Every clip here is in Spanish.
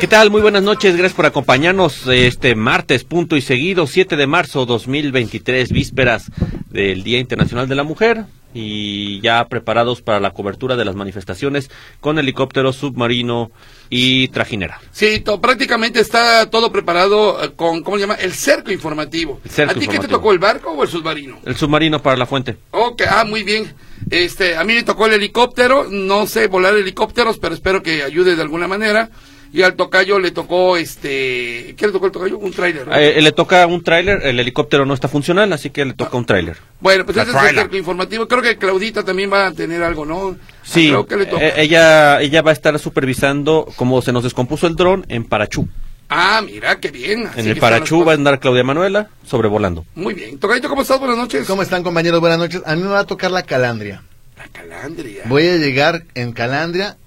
¿Qué tal? Muy buenas noches, gracias por acompañarnos este martes, punto y seguido, 7 de marzo 2023, vísperas del Día Internacional de la Mujer y ya preparados para la cobertura de las manifestaciones con helicóptero, submarino y trajinera. Sí, prácticamente está todo preparado eh, con, ¿cómo se llama? El cerco informativo. ¿A ti qué te tocó, el barco o el submarino? El submarino para la fuente. Ok, ah, muy bien. Este, a mí me tocó el helicóptero, no sé volar helicópteros, pero espero que ayude de alguna manera y al tocayo le tocó este ¿qué le tocó el tocayo? un tráiler eh, le toca un tráiler el helicóptero no está funcional así que le toca un tráiler bueno pues ese es el informativo creo que Claudita también va a tener algo no sí eh, ella ella va a estar supervisando cómo se nos descompuso el dron en Parachú Ah, mira, qué bien. en el Parachú va a andar Claudia Manuela sobrevolando. Muy bien. Tocadito, ¿cómo estás? Buenas noches. ¿Cómo están, compañeros? Buenas noches. A mí me va a tocar la calandria. La calandria. Voy a llegar en calandria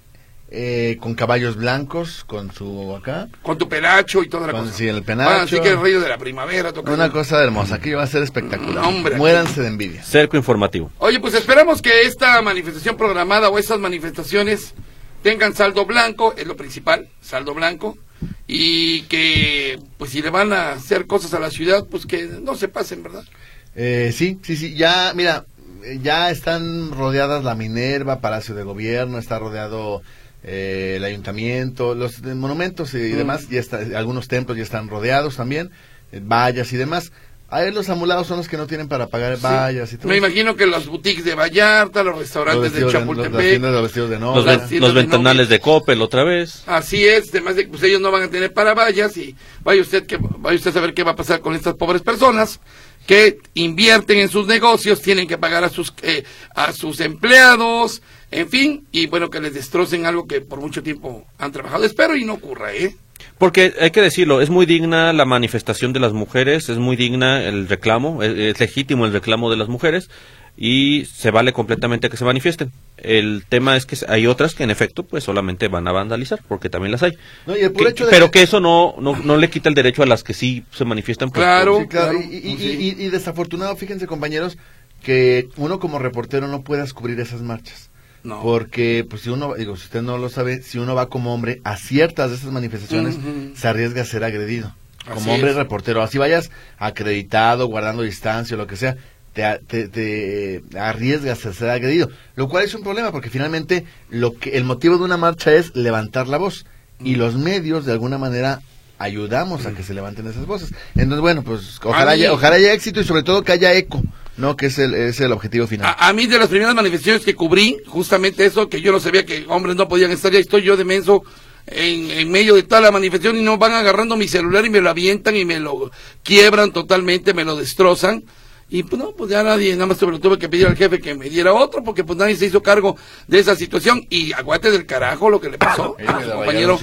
eh, con caballos blancos, con su acá. Con tu penacho y toda la cosa. Sí, el penacho. así que el río de la primavera. Una cosa hermosa, aquí va a ser espectacular. Muéranse de envidia. Cerco informativo. Oye, pues esperamos que esta manifestación programada o estas manifestaciones tengan saldo blanco, es lo principal, saldo blanco. Y que, pues si le van a hacer cosas a la ciudad, pues que no se pasen, ¿verdad? Eh, sí, sí, sí. Ya, mira, ya están rodeadas la Minerva, Palacio de Gobierno, está rodeado eh, el ayuntamiento, los monumentos y, demás, ya está, algunos templos ya están rodeados también, eh, vallas y demás. Ahí los amulados son los que no tienen para pagar vallas y todo. Me imagino que los boutiques de Vallarta, los restaurantes de Chapultepec, los, ventanales de Coppel otra vez. Así es, además de que pues, ellos no van a tener para vallas y vaya usted que vaya usted a saber qué va a pasar con estas pobres personas que invierten en sus negocios, tienen que pagar a sus eh, a sus empleados, en fin, y bueno, que les destrocen algo que por mucho tiempo han trabajado. Espero y no ocurra, ¿eh? Porque hay que decirlo, es muy digna la manifestación de las mujeres, es muy digna el reclamo, es, legítimo el reclamo de las mujeres y se vale completamente que se manifiesten. El tema es que hay otras que en efecto pues solamente van a vandalizar, porque también las hay. pero que eso no, no, le quita el derecho a las que sí se manifiestan. Pues, claro, claro. Y, y desafortunado, fíjense compañeros, que uno como reportero no pueda descubrir esas marchas. Porque, pues, si uno, digo, si usted no lo sabe, si uno va como hombre a ciertas de esas manifestaciones, se arriesga a ser agredido. Como hombre reportero. Así vayas acreditado, guardando distancia, o lo que sea, te, te, arriesgas a ser agredido. Lo cual es un problema, porque finalmente lo que, el motivo de una marcha es levantar la voz. Y los medios, de alguna manera, ayudamos a que se levanten esas voces. Entonces, bueno, pues ojalá, haya, ojalá haya éxito y sobre todo que haya eco. No, que es el, es el objetivo final. A, mí de las primeras manifestaciones que cubrí, justamente eso, que yo no sabía que hombres no podían estar, ya estoy yo de menso en, en medio de toda la manifestación y no van agarrando mi celular y me lo avientan y me lo quiebran totalmente, me lo destrozan. Y pues no, pues ya nadie, nada más lo tuve que pedir al jefe que me diera otro, porque pues nadie se hizo cargo de esa situación. Y aguate del carajo lo que le pasó a su compañero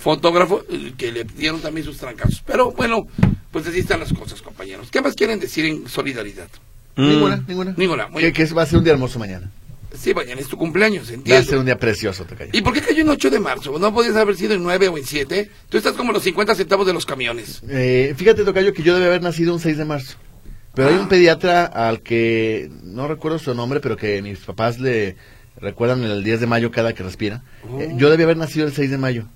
fotógrafo, eh, que le dieron también sus trancazos. Pero bueno, pues así están las cosas, compañeros. ¿Qué más quieren decir en solidaridad? Mm. Ninguna, ninguna. Ninguna. que, va a ser un día hermoso mañana. Sí, mañana es tu cumpleaños, entiendo. Va a ser un día precioso, te ¿Y por qué cayó en 8 de marzo? ¿No podías haber sido en 9 o en 7? Tú estás como los 50 centavos de los camiones. Eh, fíjate, Tocayo, que yo debe haber nacido un 6 de marzo. Pero hay un ah. pediatra al que, no recuerdo su nombre, pero que mis papás le recuerdan el 10 de mayo cada que respira. Eh, oh. yo debía haber nacido el 6 de mayo.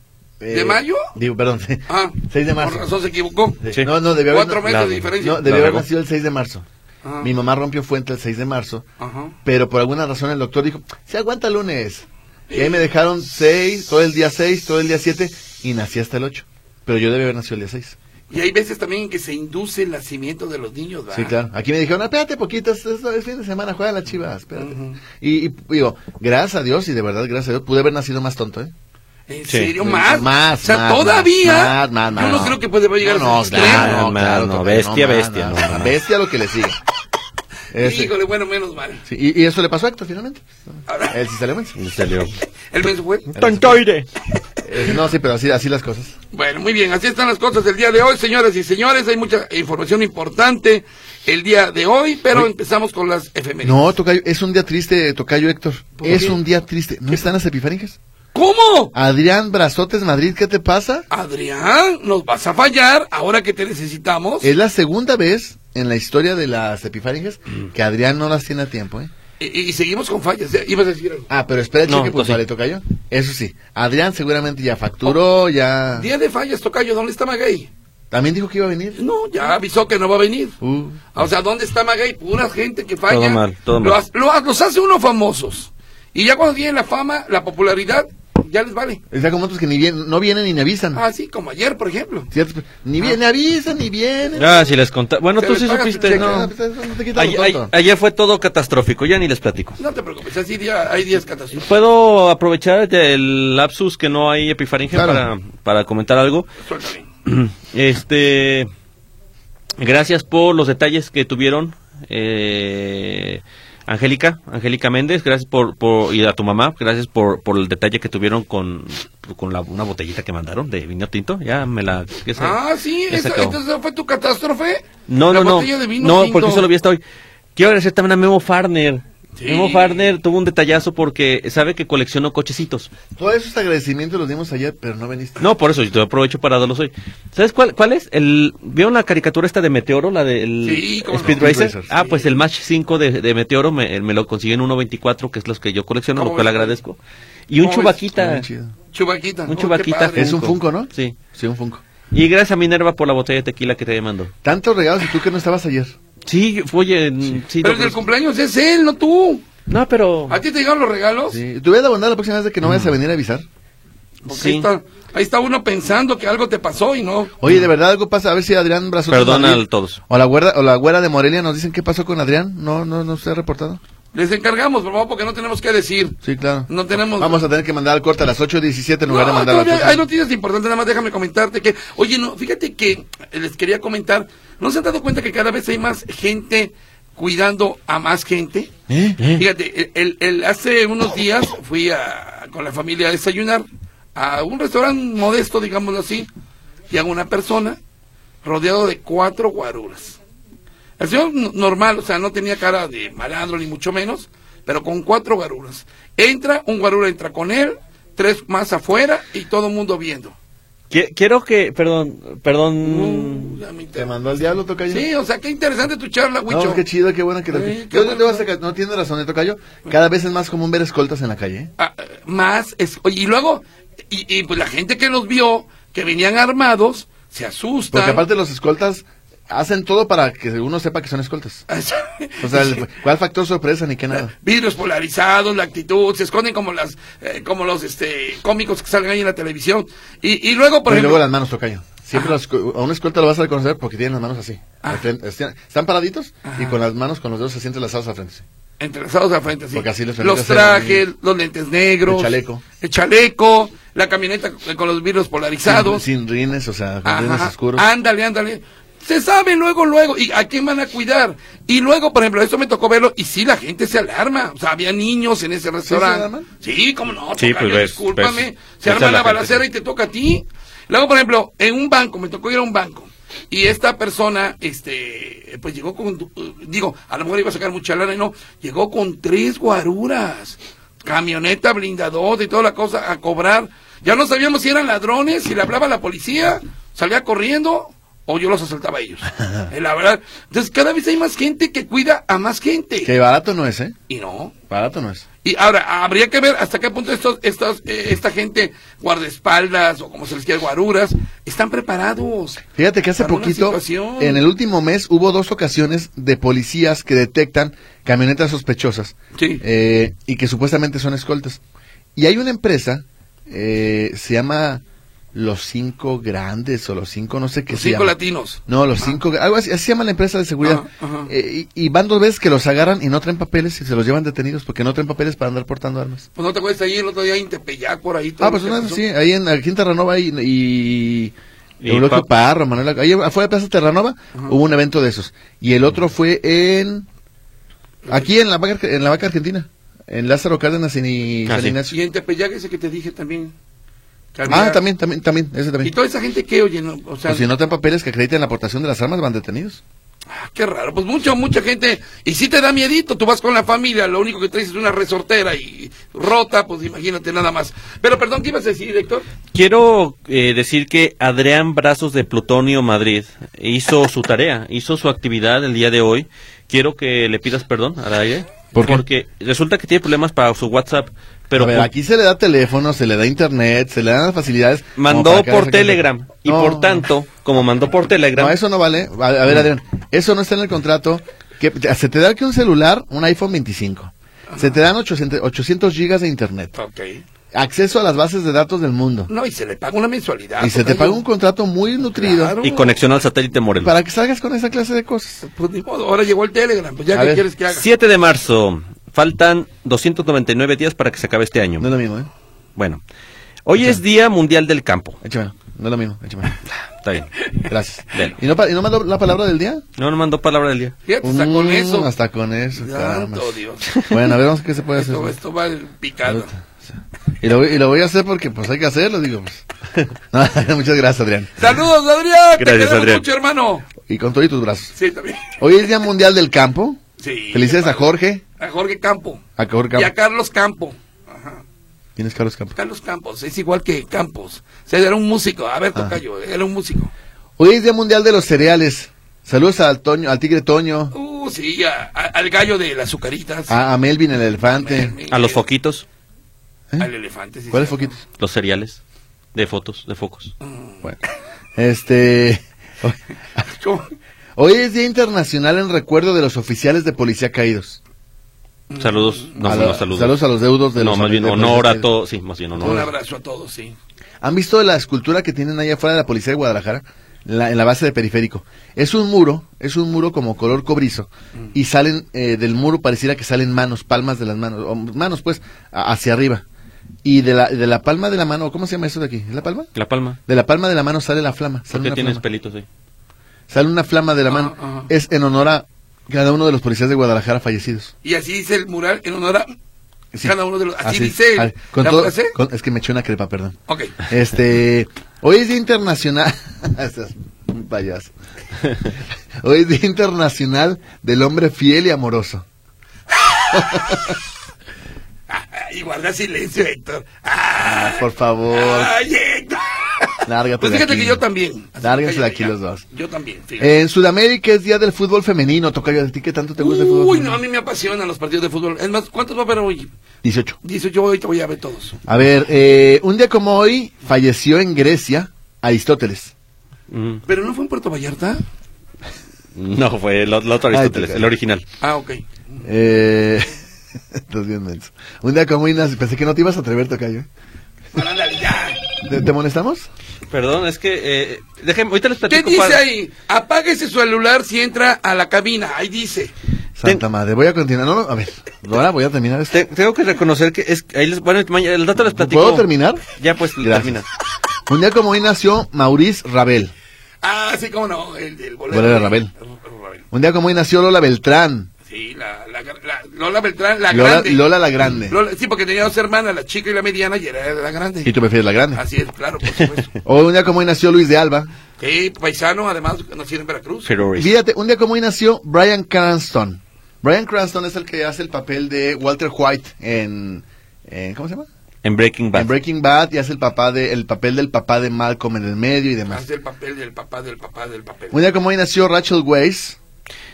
¿De mayo? Digo, perdón, ah, 6 de marzo. Por razón se equivocó. No, no, debía Cuatro meses de diferencia. No, debía haber nacido el 6 de marzo. Mi mamá rompió fuente el 6 de marzo, pero por alguna razón el doctor dijo, se aguanta el lunes. Y ahí me dejaron 6, todo el día 6, todo el día 7 y nací hasta el 8. Pero yo debía haber nacido el día 6. Y hay veces también en que se induce el nacimiento de los niños, ¿verdad? Sí, claro. Aquí me dijeron, espérate poquito, es, fin de semana, juega la chivas, espérate. y, digo, gracias a Dios, y de verdad, gracias a Dios, pude haber nacido más tonto, ¿eh? ¿En serio? ¿Más? Más, O sea, todavía. Más, más, Yo no creo que pueda llegar no, a ese no, claro, no, claro, no, bestia, bestia. bestia lo que le sigue. Ese- Híjole, bueno, menos mal. Sí, y, y eso le pasó a Héctor finalmente. Él sí salió menso. Salió. El menso fue. ¡Tontoide! Eh, no, sí, pero así, así las cosas. Bueno, muy bien, así están las cosas del día de hoy, señoras y señores. Hay mucha información importante el día de hoy, pero empezamos con las efemérides. No, Tocayo, es un día triste, Tocayo Héctor. ¿Por Es qué? un día triste. ¿No están las epifaringes? ¿Cómo? Adrián Brazotes Madrid, ¿qué te pasa? Adrián, nos vas a fallar ahora que te necesitamos. Es la segunda vez en la historia de las epifaringes que Adrián no las tiene a tiempo, ¿eh? Y, y seguimos con fallas. ¿eh? Ibas a decir algo. Ah, pero espera, No, cheque, pues sí. vale, Tocayo. Eso sí, Adrián seguramente ya facturó, ya... Día de fallas, Tocayo, ¿dónde está Magay? También dijo que iba a venir. No, ya avisó que no va a venir. Uh, O sea, ¿dónde está Magay? Pura gente que falla. Todo mal, todo mal. Los, lo- los hace uno famosos. Y ya cuando tienen la fama, la popularidad, ya les vale. está como otros que ni bien, no vienen ni me avisan. Así como ayer, por ejemplo. ¿Cierto? Ni bien, ni avisan, ni vienen. Ah, si les contaba. Bueno, Se tú sí supiste, cheque, no. Ah, pues, no Ay- ay- ayer fue todo catastrófico, ya ni les platico. No te preocupes, así día, hay días catastróficos. ¿Puedo aprovechar el lapsus que no hay epifaringe Claro. para, para comentar algo? Suéltame. Este, gracias por los detalles que tuvieron, eh, Angélica, Angélica Méndez, gracias por, por, y a tu mamá, gracias por, por el detalle que tuvieron con, con la, una botellita que mandaron de vino tinto, ya me la... Ah, sí, esa- fue tu catástrofe. No, La no, no, no, tinto. porque eso lo vi hasta hoy. Quiero agradecer también a Memo Farner. Sí. Memo Farner tuvo un detallazo porque sabe que coleccionó cochecitos. Todos esos agradecimientos los dimos ayer, pero no veniste. No, por eso yo te aprovecho para darlos hoy. ¿Sabes cuál, cuál es? El, ¿Vieron la caricatura esta de Meteoro, la del Sí, cómo no. Speed Speed Racer? Ah, sí. pues el Match 5 de, de Meteoro me, me lo consiguen en 1.24, que es los que yo colecciono, lo ¿Cómo cual ves? agradezco. Y un chubaquita. Chubaquita. Un Oh, chubaquita. Es un Funko, ¿no? Sí. Sí, un Funko. Y gracias a Minerva por la botella de tequila que te mandó. Tantos regalos y tú que no estabas ayer. Sí, fue, oye, sí. Pero lo- el del cumpleaños es él, no tú. No, pero... ¿A ti te llegaron los regalos? Sí. Te voy a dar bondad la próxima vez de que no vayas a venir a avisar. Porque Sí. ahí, está, ahí está uno pensando que algo te pasó y no. Oye, de verdad algo pasa. A ver si Adrián Brazotes Perdona a todos. O la, güera, o la güera de Morelia nos dicen qué pasó con Adrián. No, no, no se ha reportado. Les encargamos, por favor, porque no tenemos que decir. Sí, claro. No tenemos. Vamos a tener que mandar al corte a las 8.17 en lugar de No, mandar a las todavía 8. hay noticias importantes, nada más déjame comentarte que, oye, no, fíjate que les quería comentar, ¿no se han dado cuenta que cada vez hay más gente cuidando a más gente? ¿Eh? Fíjate, el, hace unos días fui a, con la familia a desayunar a un restaurante modesto, digámoslo así, y a una persona rodeado de cuatro guaruras. El señor normal, o sea, no tenía cara de malandro ni mucho menos, pero con cuatro guaruras. Entra, un guarura entra con él, tres más afuera y todo el mundo viendo. Qui- Quiero que, perdón, Uh, perdón, me ¿Te mandó al diablo, Tocayo? Sí, o sea, qué interesante tu charla, Huicho. No, qué chido, qué bueno que qué Yo bueno. te voy a no tiene razón, ¿eh, Tocayo? Cada vez es más común ver escoltas en la calle, ¿eh? Ah, más es, oye, y luego y, y, pues la gente que los vio que venían armados se asusta Porque aparte los escoltas hacen todo para que uno sepa que son escoltas. O sea, el- ¿cuál factor sorpresa ni qué nada? vidrios polarizados la actitud se esconden como las eh, como los este cómicos que salgan ahí en la televisión y, y luego por y ejemplo luego las manos, Tocayo. Siempre los a un escolta lo vas a reconocer porque tienen las manos así. Ah. frente. Están paraditos y con las manos, con los dedos entrelazados al frente. entrelazados al frente así. Porque así les permite los trajes los lentes negros El chaleco. el chaleco la camioneta con los vidrios polarizados Sin, sin rines, o sea, con rines oscuros. Ándale, ándale. Se sabe luego, luego. ¿Y a quién van a cuidar? Y luego, por ejemplo, esto me tocó verlo. Y sí, la gente se alarma. O sea, había niños en ese restaurante. Sí, cómo no. Sí, pues ves, Discúlpame. ves. se arma la balacera y te toca a ti. Luego, por ejemplo, en un banco, me tocó ir a un banco. Y esta persona, este, pues llegó con, digo, a lo mejor iba a sacar mucha lana y no, llegó con tres guaruras, camioneta blindadota y toda la cosa a cobrar. Ya no sabíamos si eran ladrones, si le hablaba a la policía, salía corriendo o yo los asaltaba a ellos. Eh, la verdad. Entonces cada vez hay más gente que cuida a más gente. Que barato no es, ¿eh? Y no. Barato no es. Y ahora, habría que ver hasta qué punto estos, estos, eh, esta gente, guardaespaldas o como se les quiere, guaruras, están preparados. Fíjate que hace poquito, en el último mes, hubo dos ocasiones de policías que detectan camionetas sospechosas Sí. eh, y que supuestamente son escoltas. Y hay una empresa, eh, se llama Los Cinco Grandes o Los Cinco, no sé qué Los se cinco llama. latinos. No, los cinco, algo así, así se llama la empresa de seguridad. Eh, y, y van dos veces que los agarran y no traen papeles y se los llevan detenidos porque no traen papeles para andar portando armas. Pues no te acuerdas ahí el otro día en Tepeyac por ahí. todo Ah, pues una, sí, ahí en, aquí en Terranova y, y, Y Eulogio pa- Parro, Manuel, ahí afuera de Plaza Terranova hubo un evento de esos. Y el otro fue en, Aquí en la vaca, en la vaca argentina, en Lázaro Cárdenas y Ah, San sí. Ignacio. Y en Tepeyac ese que te dije también. Ah, también, también, también, ese Y también. toda esa gente que oye, ¿no? o sea, Pues si no tienen papeles que acrediten la aportación de las armas, van detenidos. ah, qué raro, pues mucha, mucha gente, y si te da miedito, tú vas con la familia, lo único que traes es una resortera y rota, pues imagínate nada más. Pero perdón, ¿qué ibas a decir, Héctor? Quiero eh, decir que Adrián Brazos de Plutonio Madrid hizo su tarea, hizo su actividad el día de hoy. Quiero que le pidas perdón al aire. ¿Por qué? Porque resulta que tiene problemas para su WhatsApp, pero a ver, por- aquí se le da teléfono, se le da internet, se le dan las facilidades. mandó por Telegram. Y No, por tanto, como mandó por Telegram, No, eso no vale. A, a ver, Adrián, eso no está en el contrato. Que, se te da que un celular, un iPhone 25. Se te dan 800, 800 gigas de internet. Ok. Acceso a las bases de datos del mundo. No, y se le paga una mensualidad. y se te paga un contrato muy nutrido Claro. y conexión al satélite Morelos. para que salgas con esa clase de cosas. Pues ni modo, ahora llegó el Telegram, pues ya A que ver, quieres que haga. 7 de marzo. Faltan 299 días para que se acabe este año. No es lo mismo, ¿eh? Bueno, hoy es Día Mundial del Campo. Échame. No es lo mismo, échame. Está bien. Gracias. Bien. ¿Y no, y no mandó la palabra del día? No, no mandó palabra del día. Fíjate, hasta con Mm, eso. Hasta con eso. Santo Dios. Bueno, a ver, vamos, ¿qué se puede hacer? Esto, esto va picado. Y lo, voy- y lo voy a hacer porque pues hay que hacerlo, digo. Pues. No, muchas gracias, Adrián. Saludos, Adrián. Te Gracias, queremos Adrián. mucho, hermano. Y con todo y tus brazos. Sí, también. Hoy es Día Mundial del Campo. Sí. Felicidades a Jorge. A Jorge Campo. A Jorge Y a Campo. Carlos Campo. Ajá. ¿Quién es Carlos Campo? Carlos Campos, es igual que Campos. O sea, era un músico. A ver, Ah. Tocayo, era un músico. Hoy es Día Mundial de los Cereales. Saludos al Toño, al Tigre Toño, Uh, sí, a- a- al gallo de las azucaritas. a, a Melvin el elefante. Melvin, A los foquitos, ¿Eh? Al elefante, sí. ¿Cuáles foquitos? los cereales de fotos, de focos. Bueno, este. Hoy es Día Internacional en recuerdo de los oficiales de policía caídos. Saludos, no, A no, saludos. saludos a los deudos de no, los más bien honor a todos, sí, más bien Un honor. abrazo a todos, sí. ¿Han visto la escultura que tienen allá afuera de la policía de Guadalajara? La- en la base de periférico. Es un muro, es un muro como color cobrizo. Y salen, eh, del muro pareciera que salen manos, palmas de las manos, o manos pues, a- hacia arriba. Y de la, de la palma de la mano, ¿cómo se llama eso de aquí? ¿Es la palma? La palma. De la palma de la mano sale la flama. ¿Por Sale qué una tienes flama. pelitos ahí? Sale una flama de la Ah, mano. ah. Es en honor a cada uno de los policías de Guadalajara fallecidos. Y así dice el mural en honor a Sí. cada uno de los. Así, dice Ah, con la todo- frase. con- es que me eché una crepa, perdón. Ok. Este, hoy es Día Internacional. Estás un payaso. Hoy es Día Internacional del Hombre Fiel y Amoroso. Ah, y guarda silencio, Héctor. Ah, Por favor, ay, Héctor. Lárgate Pues de fíjate aquí. que yo también. Lárguense de aquí ya. los dos. Yo también. fíjate. En Sudamérica es Día del Fútbol Femenino. Tocayo, ¿a ti qué tanto te gusta el fútbol Uy, no, a mí me apasionan los partidos de fútbol. Es más, ¿cuántos va a haber hoy? 18. 18, yo hoy te voy a ver todos. A ver, eh, un día como hoy falleció en Grecia Aristóteles. Mm, ¿Pero no fue en Puerto Vallarta? No, fue el, el otro Aristóteles, te el original. Ah, ok. Eh, estás bien menso. Un día como hoy nace- pensé que no te ibas a atrever, Tocayo. ¿Te, te molestamos? Perdón, es que... Eh, déjenme, ahorita les ¿Qué platico. dice para- ahí? Apague ese celular si entra a la cabina. Ahí dice. Santa madre, voy a continuar. No, no, a ver, ahora voy a terminar esto. Te- tengo que reconocer que es... Ahí les, bueno, el dato les platico. ¿Puedo terminar? Ya, pues, termina. Un día como hoy nació Maurice Ravel. Ah, sí, cómo no. El, el bolero. Bolero de Ravel. Ravel. Un día como hoy nació Lola Beltrán. Sí, la, la, la- Lola Beltrán, la Lola, grande. Lola la grande. Lola- sí, porque tenía dos hermanas, la chica y la mediana, y era la grande. Y tú prefieres la grande. Así es, claro, por supuesto. O un día como hoy nació Luis de Alba. sí, paisano, además, nacido en Veracruz. Fíjate, un día como hoy nació Brian Cranston. Brian Cranston es el que hace el papel de Walter White en... en- ¿Cómo se llama? En Breaking Bad. En Breaking Bad y hace el, papá de, el papel del papá de Malcolm en el medio y demás. Hace el papel del papá, del papá, del papel. Un día como hoy nació Rachel Weisz,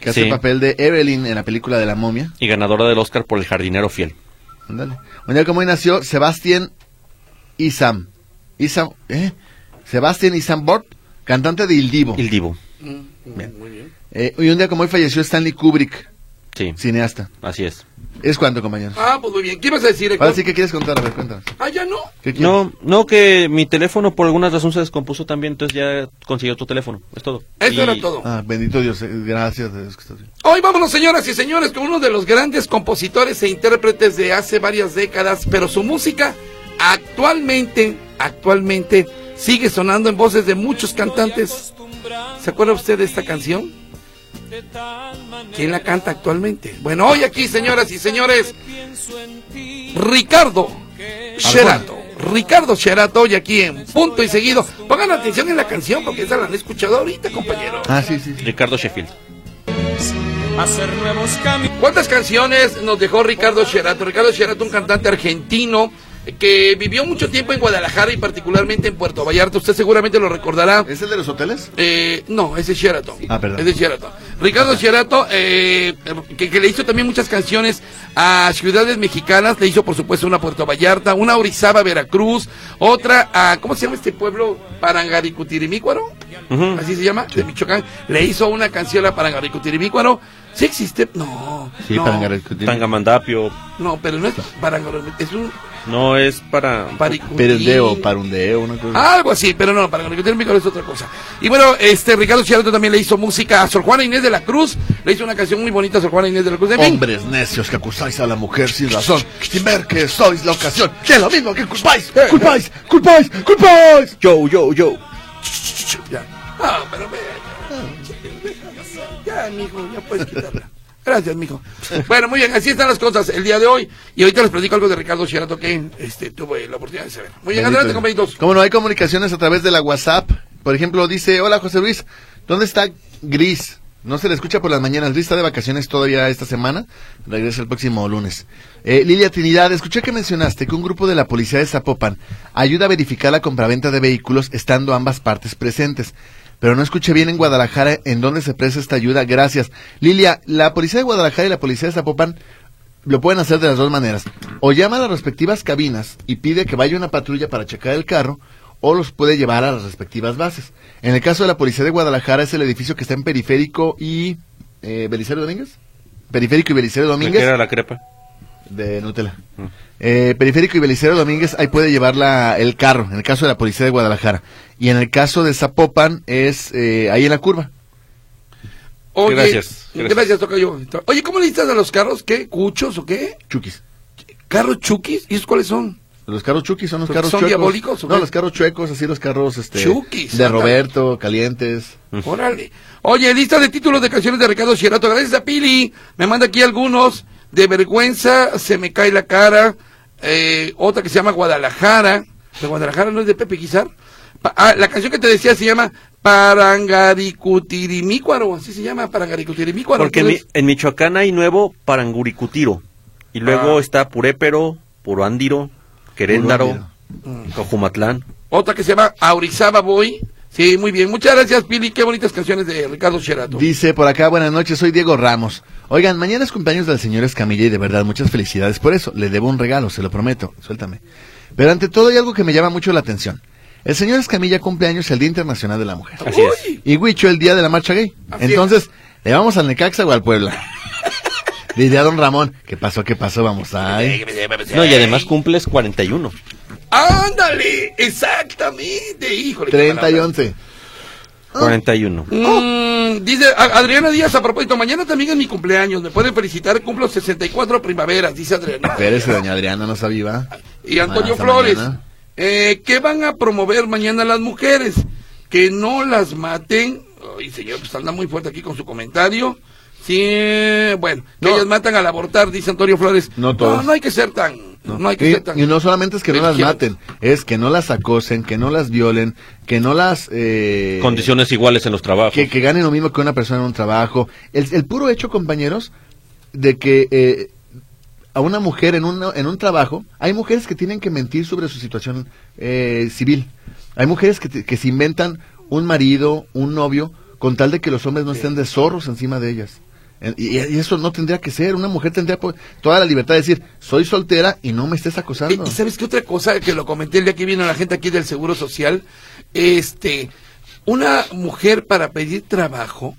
que hace Sí. el papel de Evelyn en la película de la momia. Y ganadora del Oscar por El jardinero fiel. Ándale. Un día como hoy nació Sebastián Isam. Isam, ¿eh? Sebastián Isam Bort, cantante de Il Divo. Divo. Mm, Bien. Muy bien. Eh, y un día como hoy falleció Stanley Kubrick, Sí, cineasta. así es. ¿Es cuánto, compañeros? Ah, pues muy bien. ¿Qué ibas a decir, Héctor? Ahora sí, ¿qué quieres contar? A ver, cuéntanos. Ah, ya no. ¿Qué quieres? No, no, que mi teléfono por alguna razón se descompuso también, entonces ya consiguió tu teléfono. Es todo. Eso Y- era todo. Ah, bendito Dios, eh, gracias. Dios que estás bien. Hoy vámonos, señoras y señores, con uno de los grandes compositores e intérpretes de hace varias décadas, pero su música actualmente, actualmente sigue sonando en voces de muchos cantantes. ¿Se acuerda usted de esta canción? ¿Quién la canta actualmente? Bueno, hoy aquí, señoras y señores, Ricardo Sherato. Ricardo Sherato hoy aquí en punto y seguido. Pongan atención en la canción porque esa la han escuchado ahorita, compañero. Ah, sí, sí. Ricardo Sheffield. ¿Cuántas canciones nos dejó Ricardo Sherato? Ricardo Sherato, un cantante argentino que vivió mucho tiempo en Guadalajara y particularmente en Puerto Vallarta. Usted seguramente lo recordará. ¿Es el de los hoteles? Eh, no, ese es Sheraton. Ah, perdón. Es de Sheraton. Ricardo Sheraton, eh, que, que le hizo también muchas canciones a ciudades mexicanas. Le hizo, por supuesto, una a Puerto Vallarta, una a Orizaba, Veracruz, otra a, ¿cómo se llama este pueblo? Parangaricutirimícuaro. Así se llama, de Michoacán. Le hizo una canción a Parangaricutirimícuaro. ¿Sí existe? No. Sí, no. Tangamandapio. No, pero no es Parangaricutirimícuaro. Es un No es para. Perendeo, parundeo, una cosa. Algo así, pero no, para que el es otra cosa. Y bueno, este Ricardo Chiarato también le hizo música a Sor Juana Inés de la Cruz, le hizo una canción muy bonita a Sor Juana Inés de la Cruz. Fin, Hombres necios que acusáis a la mujer sin razón, sin ver que sois la ocasión de lo mismo que culpáis, culpáis, culpáis, culpáis. Yo, yo, yo. ya. Ah, pero ve, ya, ya, mijo, ya puedes quitarla. Gracias, mijo. Bueno, muy bien, así están las cosas el día de hoy. Y ahorita les platico algo de Ricardo Chiarato que este, tuve la oportunidad de saber. Muy bien, adelante, compañitos. Como no hay comunicaciones a través de la WhatsApp, por ejemplo, dice, hola José Luis, ¿dónde está Gris? No se le escucha por las mañanas. Gris está de vacaciones todavía esta semana. Regresa el próximo lunes. Eh, Lilia Trinidad, escuché que mencionaste que un grupo de la policía de Zapopan ayuda a verificar la compraventa de vehículos estando ambas partes presentes. Pero no escuché bien en Guadalajara en dónde se presta esta ayuda. Gracias. Lilia, la policía de Guadalajara y la policía de Zapopan lo pueden hacer de las dos maneras. O llama a las respectivas cabinas y pide que vaya una patrulla para checar el carro, o los puede llevar a las respectivas bases. En el caso de la policía de Guadalajara es el edificio que está en Periférico y... Eh, ¿Belisario Domínguez? Periférico y Belisario ¿De Domínguez qué era la crepa? de Nutella. Eh, Periférico y Belisario Domínguez, ahí puede llevar la, el carro, en el caso de la policía de Guadalajara. Y en el caso de Zapopan es eh, ahí en la curva. Oye, Gracias, Gracias, gracias. Tocayo. Oye, ¿cómo le dices a los carros? ¿Qué? ¿Cuchos o qué? Chukis. ¿Carros chukis? ¿Y esos cuáles son? Los carros chukis son los ¿Porque carros son chuecos. diabólicos o No, qué? los carros chuecos, así los carros este, Chukis, de anda. Roberto, calientes. Órale. Oye, lista de títulos de canciones de Ricardo Chierato. Gracias a Pili. Me manda aquí algunos. De vergüenza, se me cae la cara. Eh, otra que se llama Guadalajara. ¿De Guadalajara no es de Pepe Guizar? Pa- ah, la canción que te decía se llama Parangaricutirimícuaro. Así se llama, Parangaricutirimícuaro. Porque en, Mi- Entonces, en Michoacán hay nuevo Paranguricutiro. Y luego Ah. está Purépero, Puroándiro, Queréndaro, Puruándiro. Cojumatlán. Otra que se llama Aurizaba Boy. Sí, muy bien. Muchas gracias, Pili. Qué bonitas canciones de Ricardo Chierato. Dice por acá, buenas noches, soy Diego Ramos. Oigan, mañana es cumpleaños del señor Escamilla y de verdad muchas felicidades por eso. Le debo un regalo, se lo prometo, suéltame. Pero ante todo hay algo que me llama mucho la atención. El señor Escamilla cumpleaños el Día Internacional de la Mujer. Así es. Y Huicho el día de la marcha gay. Así es. Entonces, ¿le vamos al Necaxa o al Puebla? Diría don Ramón, ¿qué pasó, qué pasó? Vamos ahí. No, y además cumples 41. ¡Ándale! Exactamente, híjole. qué 30 y palabras. 11. 41. Mm, dice a- Adriana Díaz, a propósito, mañana también es mi cumpleaños. Me pueden felicitar, cumplo 64 primaveras, dice Adriana. Espérese, doña Adriana, no está viva. Y Antonio Flores, mañana. Eh, ¿qué van a promover mañana las mujeres? Que no las maten. Ay, señor, pues anda muy fuerte aquí con su comentario. Sí, bueno, que No. ellas matan al abortar, dice Antonio Flores. No todas. No, no hay que ser tan. No, hay que y, ser tan. y no solamente es que no las maten, es que no las acosen, que no las violen, que no las... Eh, Condiciones iguales en los trabajos. que, que ganen lo mismo que una persona en un trabajo. El, el puro hecho, compañeros, de que eh, a una mujer en un, en un trabajo, hay mujeres que tienen que mentir sobre su situación eh, civil. Hay mujeres que, te- que se inventan un marido, un novio, con tal de que los hombres no estén de zorros encima de ellas. Y, eso no tendría que ser. Una mujer tendría toda la libertad de decir, soy soltera y no me estés acosando. y sabes qué otra cosa que lo comenté el día que vino la gente aquí del Seguro Social, este, una mujer para pedir trabajo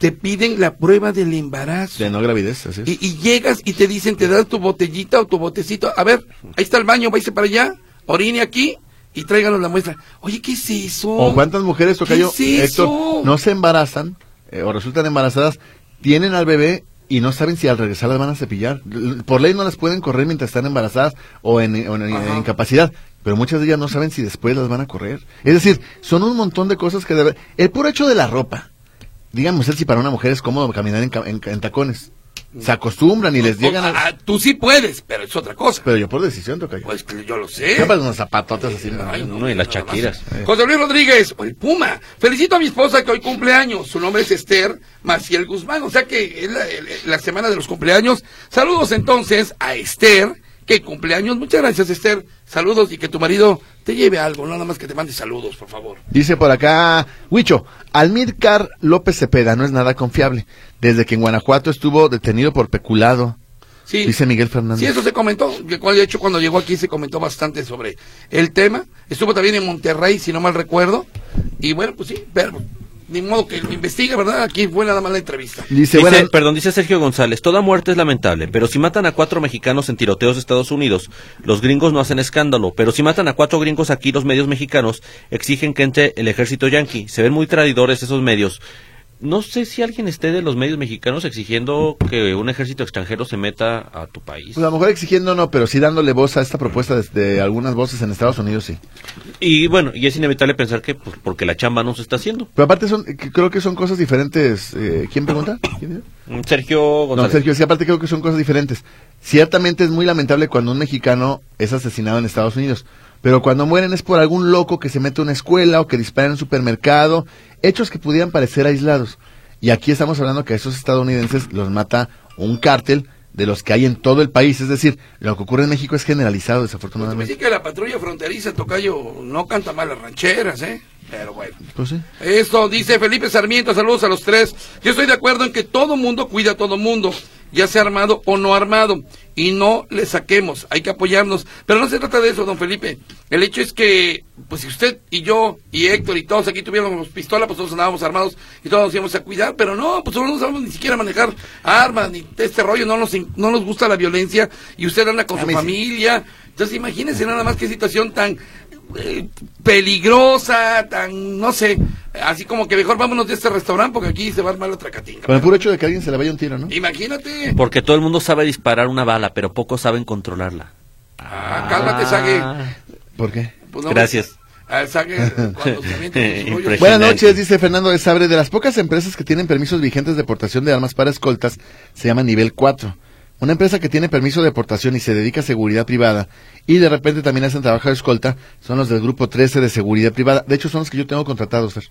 te piden la prueba del embarazo. De no gravidez, así es. Y, y llegas y te dicen, te dan tu botellita o tu botecito. A ver, ahí está el baño, váyase para allá, orine aquí y tráiganos la muestra. Oye, ¿qué es eso? ¿O cuántas mujeres, Tocayo, ¿Qué es? Héctor, no se embarazan eh, o resultan embarazadas, tienen al bebé y no saben si al regresar las van a cepillar? Por ley no las pueden correr mientras están embarazadas o en, o en- incapacidad, pero muchas de ellas no saben si después las van a correr. Es decir, son un montón de cosas que deben... El puro hecho de la ropa. Díganme usted si para una mujer es cómodo caminar en tacones se acostumbran y les llegan a... Ah, tú sí puedes, pero es otra cosa. Pero yo por decisión, toca Pues yo lo sé. ¿Qué unos zapatotes así? no, y las chaquiras. José Luis Rodríguez, el Puma. Felicito a mi esposa que hoy cumple años. Su nombre es Esther Maciel Guzmán. O sea que es la, la semana de los cumpleaños. Saludos entonces a Esther que cumpleaños. Muchas gracias, Esther. Saludos y que tu marido te lleve algo, nada más que te mande saludos, por favor. Dice por acá, Huicho, Almícar López Cepeda no es nada confiable. Desde que en Guanajuato estuvo detenido por peculado. Sí. Dice Miguel Fernández. Sí, eso se comentó. De hecho, cuando llegó aquí se comentó bastante sobre el tema. Estuvo también en Monterrey, si no mal recuerdo. Y bueno, pues sí, pero ni modo que lo investigue, ¿verdad? Aquí fue nada más la entrevista. Dice, perdón, dice Sergio González, toda muerte es lamentable, pero si matan a cuatro mexicanos en tiroteos de Estados Unidos, los gringos no hacen escándalo, pero si matan a cuatro gringos aquí, los medios mexicanos exigen que entre el ejército yanqui. Se ven muy traidores esos medios no sé si alguien esté de los medios mexicanos exigiendo que un ejército extranjero se meta a tu país. Pues a lo mejor exigiendo no, pero sí dándole voz a esta propuesta de, algunas voces en Estados Unidos, sí. Y bueno, y es inevitable pensar que pues, porque la chamba no se está haciendo. Pero aparte son, creo que son cosas diferentes. Eh, ¿Quién pregunta? Mm, Sergio González. No, Sergio, sí, aparte creo que son cosas diferentes. Ciertamente es muy lamentable cuando un mexicano es asesinado en Estados Unidos. Pero cuando mueren es por algún loco que se mete a una escuela o que dispara en un supermercado hechos que pudieran parecer aislados. Y aquí estamos hablando que a esos estadounidenses los mata un cártel de los que hay en todo el país. Es decir, lo que ocurre en México es generalizado, desafortunadamente. Pues sí que la patrulla fronteriza, Tocayo, no canta mal las rancheras, ¿eh? Pero bueno. Pues sí. Esto dice Felipe Sarmiento, saludos a los tres. Yo estoy de acuerdo en que todo mundo cuida a todo mundo ya sea armado o no armado, y no le saquemos, hay que apoyarnos. Pero no se trata de eso, don Felipe. El hecho es que, pues si usted y yo y Héctor y todos aquí tuviéramos pistola, pues todos andábamos armados y todos nos íbamos a cuidar, pero no, pues no sabemos ni siquiera manejar armas, ni este rollo, no nos, no nos gusta la violencia, y usted anda con su familia. Entonces imagínense nada más qué situación tan eh, peligrosa, tan, no sé, así como que mejor vámonos de este restaurante porque aquí se va a armar otra catinga. Con el puro hecho de que alguien se le vaya un tiro, ¿no? Imagínate. Porque todo el mundo sabe disparar una bala, pero pocos saben controlarla. Ah, cálmate, Sague. ¿Por qué? Pues Gracias. Ah, Buenas noches, dice Fernando de Sabre. De las pocas empresas que tienen permisos vigentes de portación de armas para escoltas, se llama nivel 4. Una empresa que tiene permiso de deportación y se dedica a seguridad privada y de repente también hacen trabajo de escolta son los del grupo 13 de seguridad privada. De hecho, son los que yo tengo contratados, Fer.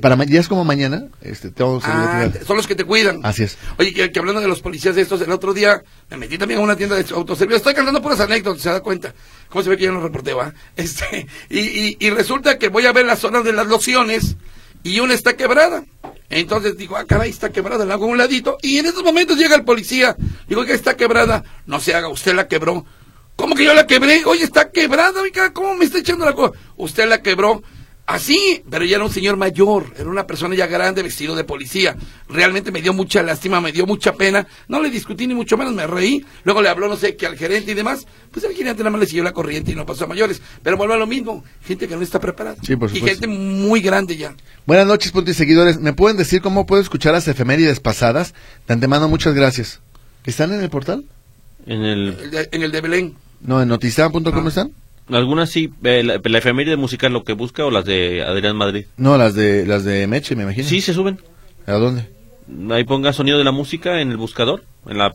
para días como mañana, este, tengo ah, son los que te cuidan. Así es. Oye, que, hablando de los policías de estos, el otro día me metí también a una tienda de autoservicio. Estoy cantando puras anécdotas, se da cuenta. ¿Cómo se ve que yo no reporté, va? Este, y, y, y resulta que voy a ver las zonas de las lociones y una está quebrada. Entonces digo, ah, caray, está quebrada, la hago a un ladito. Y en esos momentos llega el policía. Digo, que está quebrada. No se haga, usted la quebró. ¿Cómo que yo la quebré? Oye, está quebrada, oiga, ¿cómo me está echando la cosa? Usted la quebró. Así, pero ya era un señor mayor, era una persona ya grande vestido de policía. Realmente me dio mucha lástima, me dio mucha pena. No le discutí ni mucho menos, me reí. Luego le habló, no sé, que al gerente y demás. Pues el gerente nada más le siguió la corriente y no pasó a mayores. Pero vuelve a lo mismo, gente que no está preparada. Sí, por y gente muy grande ya. Buenas noches, punto y seguidores. ¿Me pueden decir cómo puedo escuchar las efemérides pasadas? De antemano, muchas gracias. ¿Están en el portal? En el... en el de Belén. No, en noticia.com están. Algunas sí, eh, la, la, efeméride musical lo que busca o las de Adrián Madrid. No, las de las de Meche, me imagino. Sí, se suben. ¿A dónde? Ahí ponga sonido de la música en el buscador, en la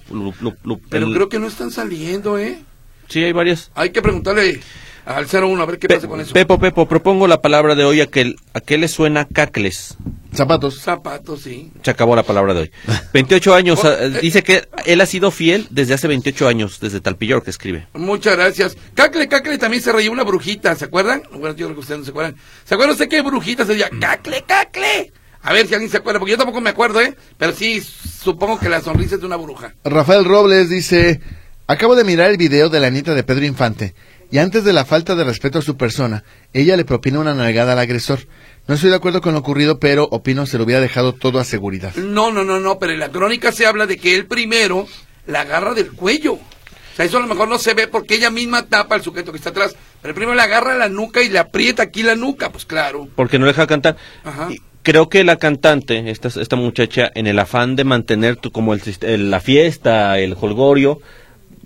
Pero creo que no están saliendo, ¿eh? Sí, hay varias. Hay que preguntarle al 01 a ver qué pasa con eso. Pepo, Pepo, propongo la palabra de hoy a que, a qué le suena cacles. Zapatos. Zapatos, sí. Se acabó la palabra de hoy. 28 años. Oh, eh, dice que él ha sido fiel desde hace 28 años, desde Talpillor que escribe. Muchas gracias. Cacle, Cacle también se reía una brujita, ¿se acuerdan? Bueno, yo creo que ustedes no se acuerdan. ¿Se acuerdan usted qué brujita se decía? Cacle, Cacle. A ver si alguien se acuerda, porque yo tampoco me acuerdo, ¿eh? Pero sí, supongo que la sonrisa es de una bruja. Rafael Robles dice, acabo de mirar el video de la nieta de Pedro Infante, y antes de la falta de respeto a su persona, ella le propina una nalgada al agresor. No estoy de acuerdo con lo ocurrido, pero opino se lo hubiera dejado todo a seguridad. No, no, no, no, pero en la crónica se habla de que él primero la agarra del cuello. O sea, eso a lo mejor no se ve porque ella misma tapa al sujeto que está atrás. Pero primero le agarra la nuca y le aprieta aquí la nuca, pues claro. Porque no deja cantar. Ajá. creo que la cantante, esta, esta muchacha, en el afán de mantener tu, como el, la fiesta, el holgorio,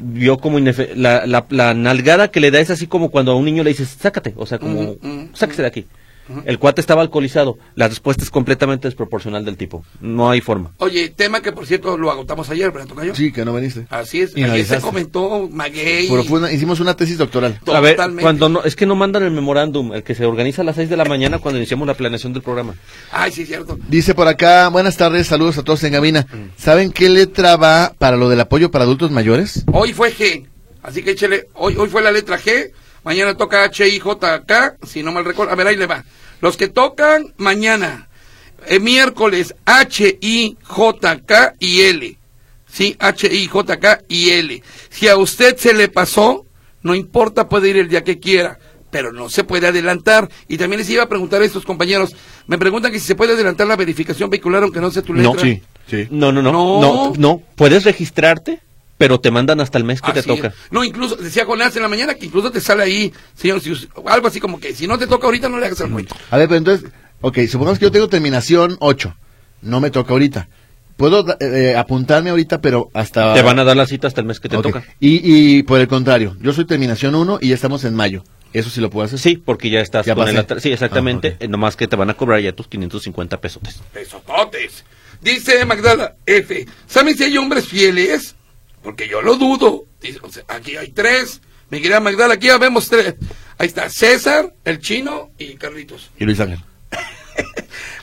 vio como la, la, nalgada que le da es así como cuando a un niño le dices, sácate, o sea, como, sáquese de aquí. El cuate estaba alcoholizado. La respuesta es completamente desproporcional del tipo. No hay forma. Oye, tema que por cierto lo agotamos ayer, ¿verdad, Tocayo? Sí, que no veniste. Así es. Y Ayer se comentó Maguey. Pero fue una- hicimos una tesis doctoral. A ver, Totalmente. cuando no, es que no mandan el memorándum, el que se organiza a las 6 de la mañana cuando iniciamos la planeación del programa. Ay, sí, cierto. Dice por acá, buenas tardes, saludos a todos en Gabina. ¿Saben qué letra va para lo del apoyo para adultos mayores? Hoy fue G. Así que échele. Hoy, hoy fue la letra G. Mañana toca H, I, J, K. Si no mal recuerdo. A ver, ahí le va. Los que tocan mañana. eh, miércoles H, I, J, K y L. Sí, H, I, J, K y L. Si a usted se le pasó, no importa, puede ir el día que quiera. Pero no se puede adelantar. Y también les iba a preguntar a estos compañeros. Me preguntan que si se puede adelantar la verificación vehicular aunque no sea tu letra. sí. No, no, no, No. no, no, Puedes registrarte, pero te mandan hasta el mes que te toca. es. No, incluso, decía Jonás en la mañana que incluso te sale ahí, señor, si algo así como que si no te toca ahorita no le hagas el cuento. A ver, pero entonces, ok, supongamos que yo tengo terminación 8. No me toca ahorita. Puedo eh, apuntarme ahorita, pero hasta... Te van a dar la cita hasta el mes que te toca. Y, y por el contrario, yo soy terminación 1 y ya estamos en mayo. Eso sí lo puedo hacer. Sí, porque ya estás Ya con pasé. el Sí, exactamente. Ah, ok. eh, Nomás que te van a cobrar ya tus 550 pesotes. Pesototes. Dice Magdala F. ¿Saben si hay hombres fieles? Porque yo lo dudo. Dice, o sea, aquí hay tres. Mi querida Magdala, aquí ya vemos tres. Ahí está César, el chino y Carlitos. Y Luis Ángel.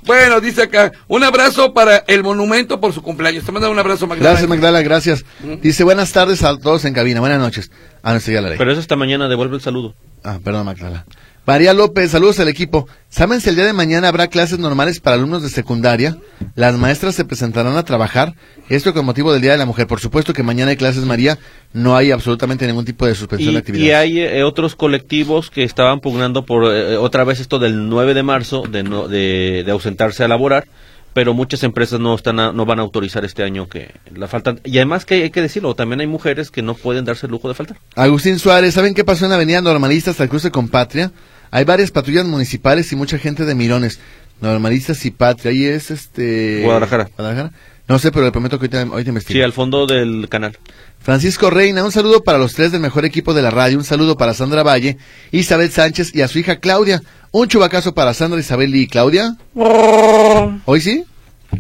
Bueno, dice acá, un abrazo para el monumento por su cumpleaños. Te manda un abrazo, Magdala. Gracias, Magdala, gracias. Dice, buenas tardes a todos en cabina. Buenas noches. Ah, no, sí, ya la leí. Pero eso hasta mañana, devuelve el saludo. Ah, perdón, Magdala. María López, saludos al equipo. ¿Saben si el día de mañana habrá clases normales para alumnos de secundaria? Las maestras se presentarán a trabajar. Esto con motivo del Día de la Mujer. Por supuesto que mañana hay clases, María. No hay absolutamente ningún tipo de suspensión de Y, actividades. y hay eh, otros colectivos que estaban pugnando por eh, otra vez esto del 9 de marzo de, no- de, de ausentarse a laborar, pero muchas empresas no están a- no van a autorizar este año que la faltan. Y además que hay que decirlo, también hay mujeres que no pueden darse el lujo de faltar. Agustín Suárez, ¿saben qué pasó en la avenida Normalistas hasta el cruce con Patria? Hay varias patrullas municipales y mucha gente de Mirones. Normalistas y Patria. Ahí es este... Guadalajara. Guadalajara. No sé, pero le prometo que ahorita, ahorita investigo. Sí, al fondo del canal. Francisco Reina, un saludo para los tres del mejor equipo de la radio, un saludo para Sandra Valle, Isabel Sánchez y a su hija Claudia. Un chubacazo para Sandra, Isabel y Claudia. ¿Hoy sí?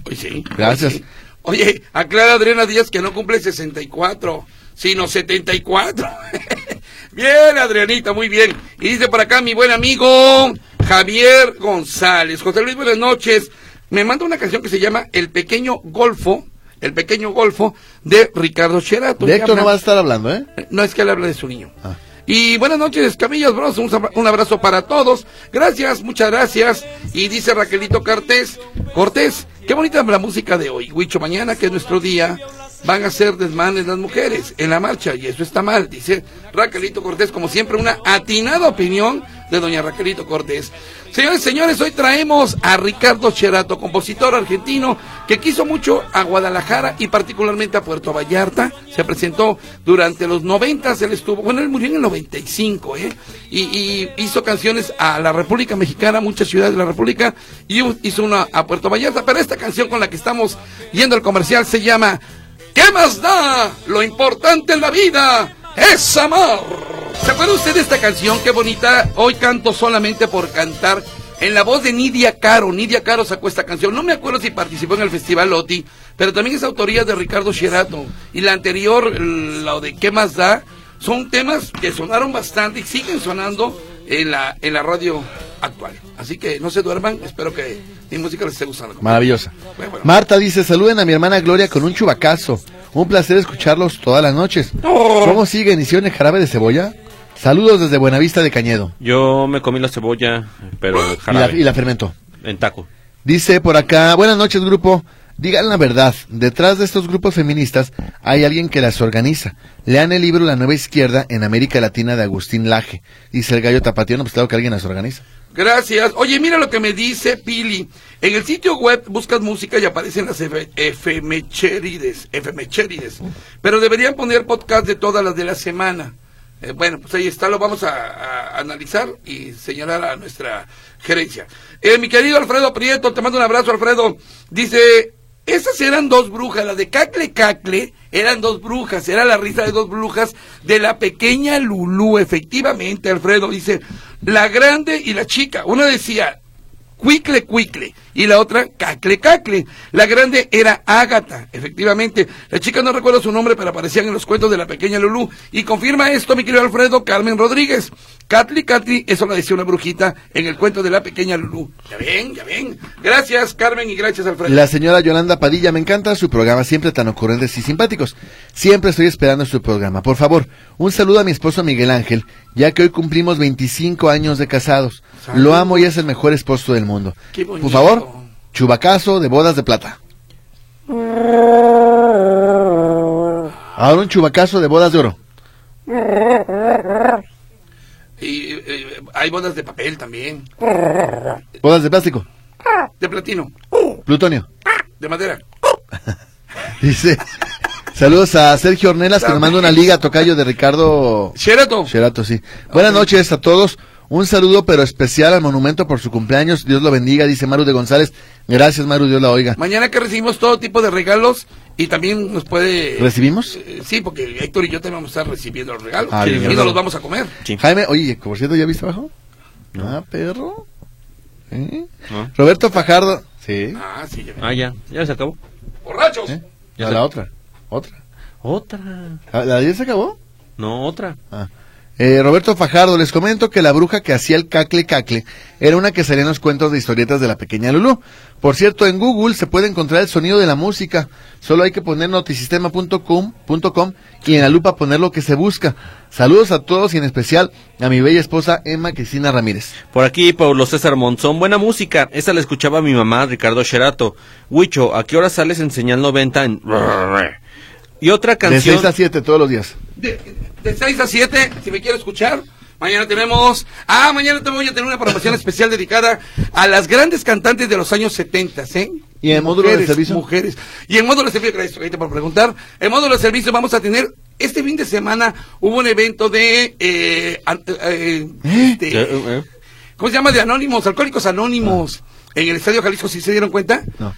Hoy sí. Gracias. hoy sí. Oye, aclara Adriana Díaz que no cumple 64, sino 74. Bien, Adrianita, muy bien. Y dice por acá mi buen amigo Javier González. José Luis, buenas noches. Me manda una canción que se llama El Pequeño Golfo, El Pequeño Golfo, de Ricardo Cherato. De Héctor no va a estar hablando, ¿eh? no es que él habla de su niño. Ah. Y buenas noches, Camillas Bros. Un abrazo para todos. Gracias, muchas gracias. Y dice Raquelito Cortés, Cortés, qué bonita la música de hoy. Huicho, mañana que es nuestro día, van a ser desmanes las mujeres en la marcha. Y eso está mal, dice Raquelito Cortés. Como siempre, una atinada opinión de doña Raquelito Cortés. Señores, señores, hoy traemos a Ricardo Cherato, compositor argentino que quiso mucho a Guadalajara y particularmente a Puerto Vallarta. Se presentó durante los 90, él estuvo, bueno, él murió en el 95, ¿eh? Y, y hizo canciones a la República Mexicana, muchas ciudades de la República, y hizo una a Puerto Vallarta. Pero esta canción con la que estamos yendo al comercial se llama ¿Qué más da? Lo importante en la vida es amar. ¿Se acuerda usted de esta canción? Qué bonita. Hoy canto solamente por cantar. En la voz de Nidia Caro. Nidia Caro sacó esta canción. No me acuerdo si participó en el Festival Loti, pero también es autoría de Ricardo Sherato. Y la anterior, lo de ¿Qué más da? Son temas que sonaron bastante y siguen sonando en la, en la radio actual. Así que no se duerman. Espero que mi música les esté gustando. Maravillosa. Bueno, bueno. Marta dice, saluden a mi hermana Gloria con un chubacazo. Un placer escucharlos todas las noches. ¿Cómo siguen? ¿Hicieron el jarabe de cebolla? Saludos desde Buenavista de Cañedo. Yo me comí la cebolla, pero el Y la, jarabe, y la fermentó. en taco. Dice por acá, buenas noches grupo, digan la verdad, detrás de estos grupos feministas hay alguien que las organiza. Lean el libro La Nueva Izquierda en América Latina de Agustín Laje. Dice el gallo tapatío, no, pues claro que alguien las organiza. Gracias. Oye, mira lo que me dice Pili. En el sitio web buscas música y aparecen las efe- efemechérides, efemechérides. Pero deberían poner podcast de todas las de la semana. Eh, bueno, pues ahí está, lo vamos a, a analizar y señalar a nuestra gerencia. Eh, mi querido Alfredo Prieto, te mando un abrazo, Alfredo. Dice, esas eran dos brujas, la de Cacle Cacle eran dos brujas, era la risa de dos brujas de la pequeña Lulú, efectivamente, Alfredo dice, la grande y la chica. Una decía, Cuicle Cuicle y la otra Cacle Cacle. La grande era Ágata, efectivamente. La chica no recuerdo su nombre, pero aparecían en los cuentos de la pequeña Lulú. Y confirma esto, mi querido Alfredo Carmen Rodríguez. Catli Catli, eso lo decía una brujita en el cuento de la pequeña Lulú. Ya ven, ya ven. Gracias, Carmen, y gracias, Alfredo. La señora Yolanda Padilla, me encanta su programa, siempre tan ocurrentes y simpáticos. Siempre estoy esperando su programa. Por favor, un saludo a mi esposo Miguel Ángel, ya que hoy cumplimos 25 años de casados. Lo amo y es el mejor esposo del mundo. Por favor, chubacazo de bodas de plata. Ahora un chubacazo de bodas de oro. Y eh, hay bodas de papel también. Bodas de plástico. De platino. Plutonio. De madera. Dice, saludos a Sergio Ornelas que nos manda una liga tocayo de Ricardo Sherato. Sherato, sí. Buenas noches a todos. Un saludo pero especial al monumento por su cumpleaños. Dios lo bendiga, dice Maru de González. Gracias, Maru, Dios la oiga. Mañana que recibimos todo tipo de regalos y también nos puede... ¿Recibimos? Eh, sí, porque Héctor y yo también vamos a estar recibiendo los regalos. Ah, y bien, nos los vamos a comer. Jaime, oye, por cierto, ¿ya viste abajo? Ah, perro. ¿Eh? No. Roberto Fajardo. Sí. Ah, sí, ya. Ah, ya, ya se acabó. ¡Borrachos! ¿Eh? Ya A la otra. Otra. Otra. ¿Ah, ¿La de ayer se acabó? No, otra. Ah. Eh, Roberto Fajardo, les comento que la bruja que hacía el cacle cacle era una que salía en los cuentos de historietas de la pequeña Lulú. Por cierto, en Google se puede encontrar el sonido de la música. Solo hay que poner notisistema.com y en la lupa poner lo que se busca. Saludos a todos y en especial a mi bella esposa Emma Cristina Ramírez. Por aquí, Pablo César Monzón. Buena música. Esa la escuchaba mi mamá, Ricardo Sherato. Huicho, ¿a qué hora sales en señal 90 en... Y otra De canción... 6 a 7 todos los días. De, de 6 a 7, si me quiere escuchar. Mañana tenemos. Ah, mañana te voy a tener una programación especial dedicada a las grandes cantantes de los años 70, ¿eh? ¿Y en módulo de servicio? Mujeres. Y en módulo de servicio, gracias ahorita por preguntar. En módulo de servicio vamos a tener. Este fin de semana hubo un evento de. Eh, an- eh, este, Eh, eh, ¿Cómo se llama? De Anónimos, Alcohólicos Anónimos. En el Estadio Jalisco, ¿sí se dieron cuenta? No.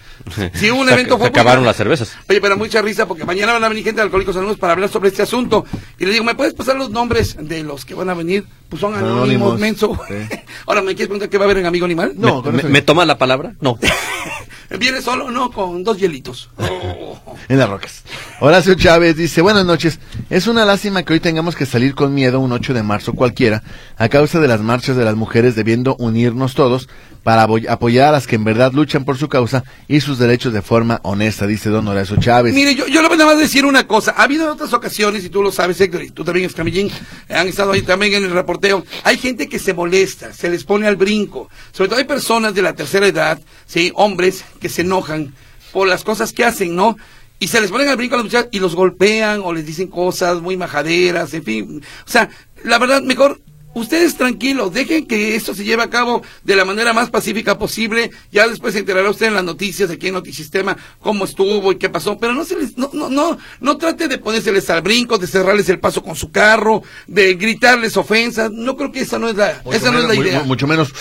Sí, hubo un Se- evento. se acabaron las cervezas. Oye, pero mucha risa porque mañana van a venir gente de Alcohólicos Anónimos para hablar sobre este asunto. Y le digo, ¿me puedes pasar los nombres de los que van a venir? Pues son anónimos, Anónimos, menso. sí. Ahora, ¿me quieres preguntar qué va a haber en Amigo Animal? No, ¿Me, toma la palabra? No. ¿Viene solo? No, con dos hielitos. Oh. en las rocas. Horacio Chávez dice, buenas noches. Es una lástima que hoy tengamos que salir con miedo un 8 de marzo cualquiera a causa de las marchas de las mujeres debiendo unirnos todos para apoyar a las que en verdad luchan por su causa y sus derechos de forma honesta, dice don Horacio Chávez. Mire, yo, yo le voy a decir una cosa. Ha habido otras ocasiones, y tú lo sabes, Héctor, tú también, Escamillín, han estado ahí también en el reporteo. Hay gente que se molesta, se les pone al brinco. Sobre todo hay personas de la tercera edad, sí, hombres, que se enojan por las cosas que hacen, ¿no? Y se les ponen al brinco a los muchachos y los golpean o les dicen cosas muy majaderas, en fin. O sea, la verdad, mejor Ustedes tranquilos, dejen que esto se lleve a cabo de la manera más pacífica posible. Ya después se enterará usted en las noticias aquí en Notisistema cómo estuvo y qué pasó. Pero no se les, no, no, no, no trate de ponérseles al brinco, de cerrarles el paso con su carro, de gritarles ofensas. No creo que esa no es la, Mucho esa no es la idea. mu- Mucho menos.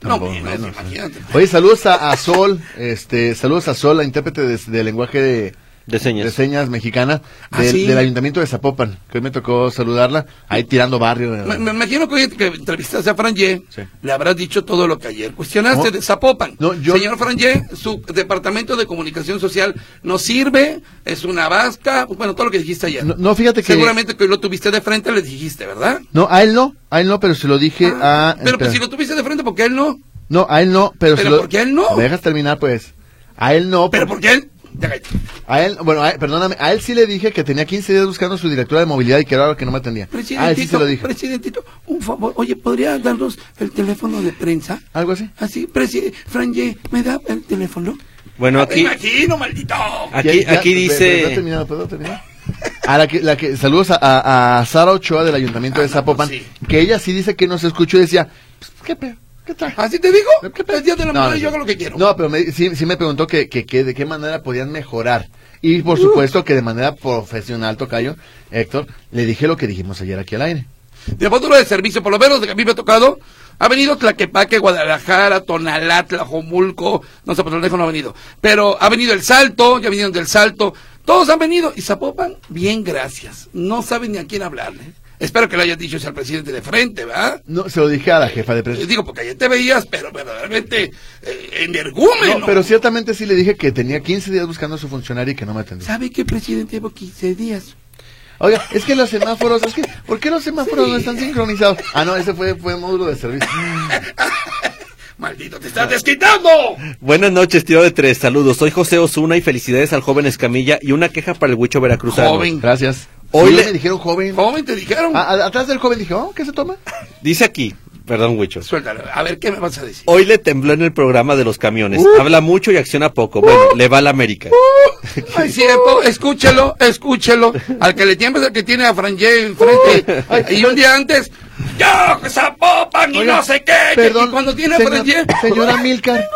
no, menos, menos, imagínate. Oye, saludos a, a Sol, este, saludos a Sol, la intérprete de, de lenguaje de, De señas. de señas mexicana Ah, del, sí. del ayuntamiento de Zapopan, que hoy me tocó saludarla, ahí tirando barrio. Me, me imagino que hoy que entrevistaste a Franje, Sí. le habrás dicho todo lo que ayer cuestionaste No. de Zapopan. No, yo- Señor Franje, su departamento de comunicación social no sirve, es una vasca, bueno, todo lo que dijiste ayer. No, no, fíjate que... Seguramente que hoy lo tuviste de frente, le dijiste, ¿verdad? No, a él no, a él no, pero se lo dije Ah, a... pero pues si lo tuviste de frente, ¿por qué él no? No, a él no, pero, ¿Pero se lo... por qué a él no? ¿Me dejas terminar, pues? A él no, ¿Pero por- por qué él? Ya cállate. A él, bueno, a él- perdóname, a él sí le dije que tenía 15 días buscando su directora de movilidad y que era algo que no me atendía. A él sí se lo dije. presidentito, un favor, oye, ¿podría darnos el teléfono de prensa? Algo así. Así, presi Franje, ¿me da el teléfono? Bueno, Me aquí, imagino, maldito. aquí, Ya- ya- aquí pe- pe- ¿puedo dice... terminar? ¿Puedo terminar? A la que, la que, saludos a, a, a Sara Ochoa del Ayuntamiento de Ah, no, Zapopan, sí. que ella sí dice que nos escuchó y decía, pues, ¿qué pedo? ¿Qué tal? ¿Así te digo? El día de la No, mujer no, yo hago lo que quiero. No, pero me- sí, sí me preguntó que, que, que de qué manera podían mejorar. Y por supuesto que de manera profesional, Tocayo, Héctor, le dije lo que dijimos ayer aquí al aire. De módulo de servicio, por lo menos de que a mí me ha tocado, ha venido Tlaquepaque, Guadalajara, Tonalá, Tlajomulco, no sé, por no ha venido. Pero ha venido El Salto, ya vinieron del Salto, todos han venido. Y Zapopan, bien, gracias. No saben ni a quién hablarle. Espero que le hayas dicho al presidente de frente, ¿verdad? No, se lo dije a la jefa de Eh, prensa. Digo, porque ayer te veías, pero verdaderamente eh, energúmeno. No, pero ciertamente sí le dije que tenía 15 días buscando a su funcionario y que no me atendió. ¿Sabe qué, presidente? Llevo 15 días. Oiga, es que los semáforos, es que, ¿por qué los semáforos no están sincronizados? Ah, no, ese fue, fue módulo de servicio. ¡Maldito, te estás desquitando! Buenas noches, tío de tres. Saludos. Soy José Osuna y felicidades al joven Escamilla y una queja para el Huicho Veracruzano. Joven. Gracias. Hoy Sí, le- me dijeron joven. Joven, te dijeron. A- atrás del joven dije, oh, ¿qué se toma? Dice aquí, perdón, Huicho. Suéltalo. A ver, ¿qué me vas a decir? Hoy le tembló en el programa de los camiones. Habla mucho y acciona poco. Bueno, le va a la América. Es cierto, escúchelo, escúchelo. Al que le tiembla es el que tiene a Frangé enfrente. y un día antes, ¡yo, Zapopan y Oiga, no sé qué! Perdón. y cuando tiene a señor- Frangé... Señora Milcar.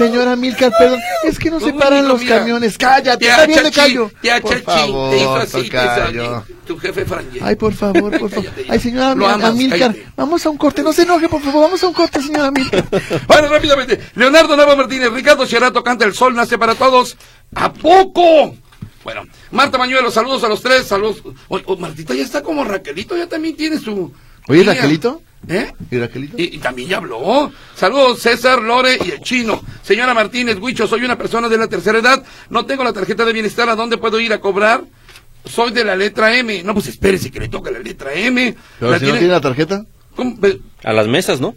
Señora Milcar, perdón. Es que no se paran los mira. camiones. Cállate, está bien de callo. tía Por favor, te así, tocayo. Tu jefe Frangé. Ay, por favor, por favor. Ay, señora amas, cállate. vamos a un corte. No se enoje, por favor, vamos a un corte, señora Milcar. Bueno, rápidamente. Leonardo Nava Martínez, Ricardo Cherato canta El Sol Nace para Todos. ¿A poco? Bueno, Marta Mañuelo, saludos a los tres, saludos. Oh, Martita ya está como Raquelito, ya también tiene su... Oye. Raquelito. ¿Eh? ¿Y? Y, y también ya habló. Saludos, César, Lore y el chino. Señora Martínez, Huicho, soy una persona de la tercera edad. No tengo la tarjeta de bienestar. ¿A dónde puedo ir a cobrar? Soy de la letra M. No, pues espérese que le toca la letra M. Pero La si no tiene- la tarjeta. A las mesas, ¿no?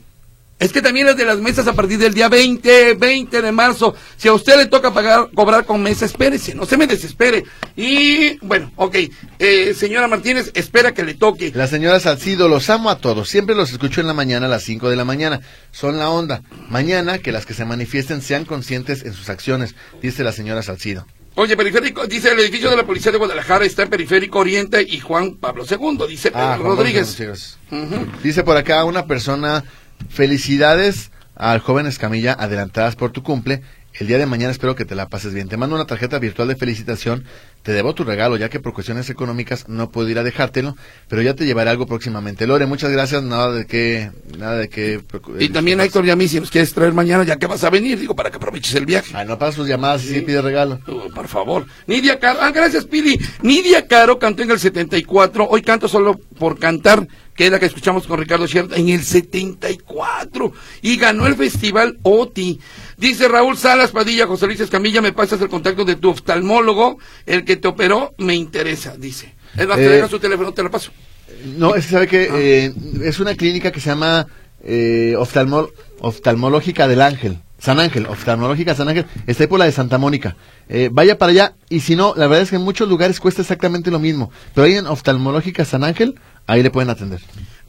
Es que también las de las mesas a partir del día 20, 20 de marzo. Si a usted le toca pagar, cobrar con mesa, espérese, no se me desespere. Y bueno, ok, eh, señora Martínez, espera que le toque. La señora Salcido, los amo a todos. Siempre los escucho en la mañana a las 5 de la mañana. Son la onda. Mañana que las que se manifiesten sean conscientes en sus acciones, dice la señora Salcido. Oye, periférico, dice el edificio de la Policía de Guadalajara está en Periférico Oriente y Juan Pablo II, dice Pedro Ah, Rodríguez. Dice por acá una persona, felicidades al joven Escamilla, adelantadas por tu cumple. El día de mañana espero que te la pases bien. Te mando una tarjeta virtual de felicitación. Te debo tu regalo, ya que por cuestiones económicas no puedo ir a dejártelo, pero ya te llevaré algo próximamente. Lore, muchas gracias. Nada de que, nada de que. Y también Héctor y a mí, si nos quieres traer mañana, ya que vas a venir, digo, para que aproveches el viaje. Ay, no para sus llamadas y sí pide regalo. Oh, por favor. Nidia Caro, ah, gracias Pili. Nidia Caro cantó en el 74, hoy canto solo por cantar, que es la que escuchamos con Ricardo Sierra, en el 74. Y ganó el festival OTI. Dice Raúl Salas Padilla, José Luis Escamilla, me pasas el contacto de tu oftalmólogo, el que te operó, me interesa, dice. Es más, te Eh, su teléfono, te lo paso. No, es que sabe que Ah. eh, es una clínica que se llama eh, oftalmo- oftalmológica del Ángel. San Ángel, oftalmológica San Ángel, está ahí por la de Santa Mónica. Eh, vaya para allá, y si no, la verdad es que en muchos lugares cuesta exactamente lo mismo. Pero ahí en oftalmológica San Ángel, ahí le pueden atender.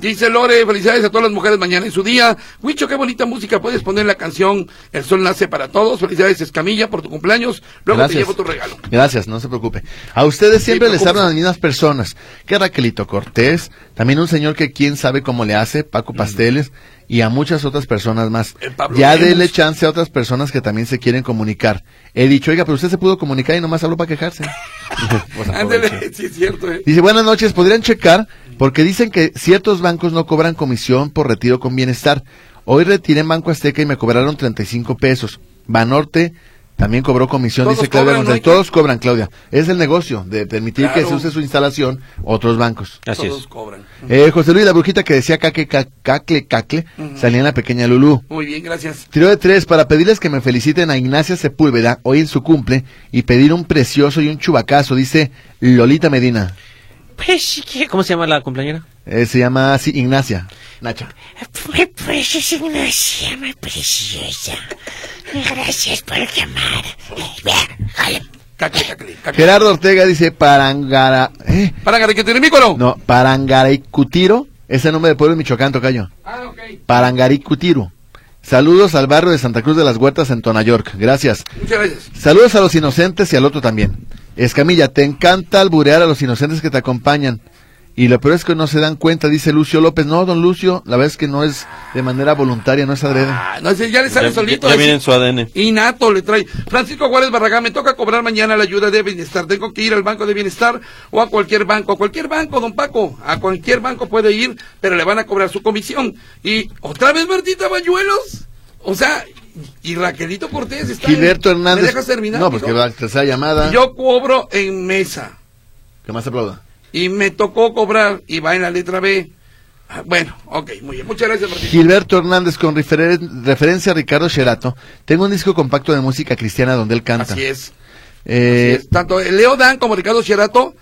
Dice Lore, felicidades a todas las mujeres mañana en su día. Huicho, qué bonita música. Puedes poner la canción El Sol Nace para Todos. Felicidades, Escamilla, por tu cumpleaños. Luego te llevo tu regalo. Gracias, no se preocupe. A ustedes siempre les hablan las mismas personas. Que Raquelito Cortés, también un señor que quién sabe cómo le hace, Paco Pasteles, y a muchas otras personas más. Ya déle chance a otras personas que también se quieren comunicar. He dicho, oiga, pero usted se pudo comunicar y nomás habló para quejarse. Pues sí es cierto. eh. Dice, buenas noches, ¿podrían checar? Porque dicen que ciertos bancos no cobran comisión por retiro con bienestar. Hoy retiré en Banco Azteca y me cobraron 35 pesos. Banorte también cobró comisión, Todos dice Claudia cobran, González. ¿no? Todos cobran, Claudia. Es el negocio de permitir que se use su instalación otros bancos. Así Todos es. cobran. Eh, José Luis, la brujita que decía caque, ca- cacle, cacle, salía en la pequeña Lulú. Muy bien, gracias. Tiro de tres para pedirles que me feliciten a Ignacia Sepúlveda hoy en su cumple y pedir un precioso y un chubacazo, dice Lolita Medina. ¿Cómo se llama la compañera? Eh, se llama así Ignacia. Nacha. Muy preciosa, Ignacia, muy preciosa. Gracias por llamar. Gerardo Ortega dice Parangara. ¿Eh? No, Parangaricutiro. Ese nombre de pueblo en Michoacán, tocayo. Ah, ok. Parangaricutiro. Saludos al barrio de Santa Cruz de las Huertas en Tona York. Gracias. Muchas gracias. Saludos a los inocentes y al otro también. Escamilla, te encanta alburear a los inocentes que te acompañan. Y lo peor es que no se dan cuenta, dice Lucio López. No, don Lucio, la verdad es que no es de manera voluntaria, no es adrede. Ah, no, ya le sale Ya, solito. ya ese. viene en su ADN. Innato le trae. Francisco Juárez Barragán, me toca cobrar mañana la ayuda de bienestar. Tengo que ir al banco de bienestar o a cualquier banco. A cualquier banco, don Paco. A cualquier banco puede ir, pero le van a cobrar su comisión. Y otra vez Martita Bayuelos. O sea, y Raquelito Cortés está. en- Gilberto Hernández. ¿Me dejas terminar? No, porque mijo? va a tercera llamada. Yo cobro en mesa. Que más aplauda. y me tocó cobrar y va en la letra B. Ah, Bueno, ok, muy bien. Muchas gracias, Martín. Gilberto Hernández, con referen- referencia a Ricardo Sherato, tengo un disco compacto de música cristiana donde él canta. Así es. Eh, Así es. Tanto Leo Dan como Ricardo Sherato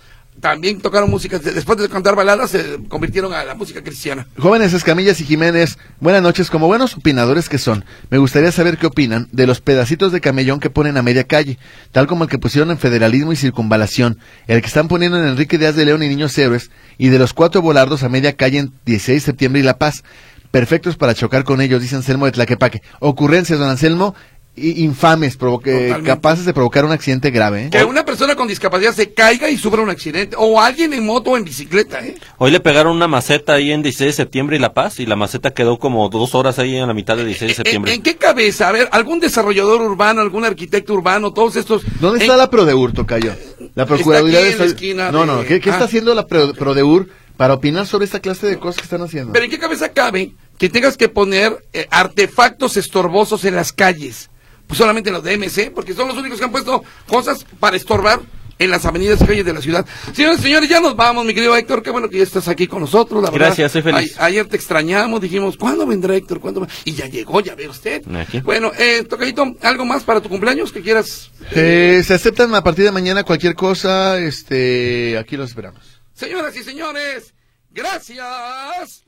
también tocaron música. Después de cantar baladas, se convirtieron a la música cristiana. Jóvenes Escamillas y Jiménez, buenas noches. Como buenos opinadores que son, me gustaría saber qué opinan de los pedacitos de camellón que ponen a media calle, tal como el que pusieron en Federalismo y Circunvalación, el que están poniendo en Enrique Díaz de León y Niños Héroes, y de los cuatro volardos a media calle en 16 de septiembre y La Paz. Perfectos para chocar con ellos, dice Anselmo de Tlaquepaque. Ocurrencias, don Anselmo, infames, provoque- capaces de provocar un accidente grave. ¿eh? Que una persona con discapacidad se caiga y sufra un accidente. O alguien en moto o en bicicleta, ¿eh? Hoy le pegaron una maceta ahí en 16 de septiembre y La Paz y la maceta quedó como dos horas ahí en la mitad de 16 de ¿En, septiembre. en qué cabeza? A ver, algún desarrollador urbano, algún arquitecto urbano, todos estos. ¿Dónde en- está la Prodeur, Tocayo? La Procuraduría aquí de la esquina No, de- no, ¿qué, qué Ah. está haciendo la Pro- Prodeur para opinar sobre esta clase de cosas que están haciendo? Pero ¿en qué cabeza cabe que tengas que poner eh, artefactos estorbosos en las calles? Pues solamente en los de MC, porque son los únicos que han puesto cosas para estorbar en las avenidas y calles de la ciudad. Señores, señores, ya nos vamos, mi querido Héctor. Qué bueno que ya estás aquí con nosotros, la verdad. Gracias, soy feliz. A- ayer te extrañamos, dijimos, ¿cuándo vendrá Héctor? ¿Cuándo va? Y ya llegó, ya ve usted. Aquí. Bueno, eh, Tocadito, ¿algo más para tu cumpleaños que quieras? Eh, se aceptan a partir de mañana cualquier cosa, este, aquí los esperamos. Señoras y señores, gracias.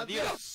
Adiós.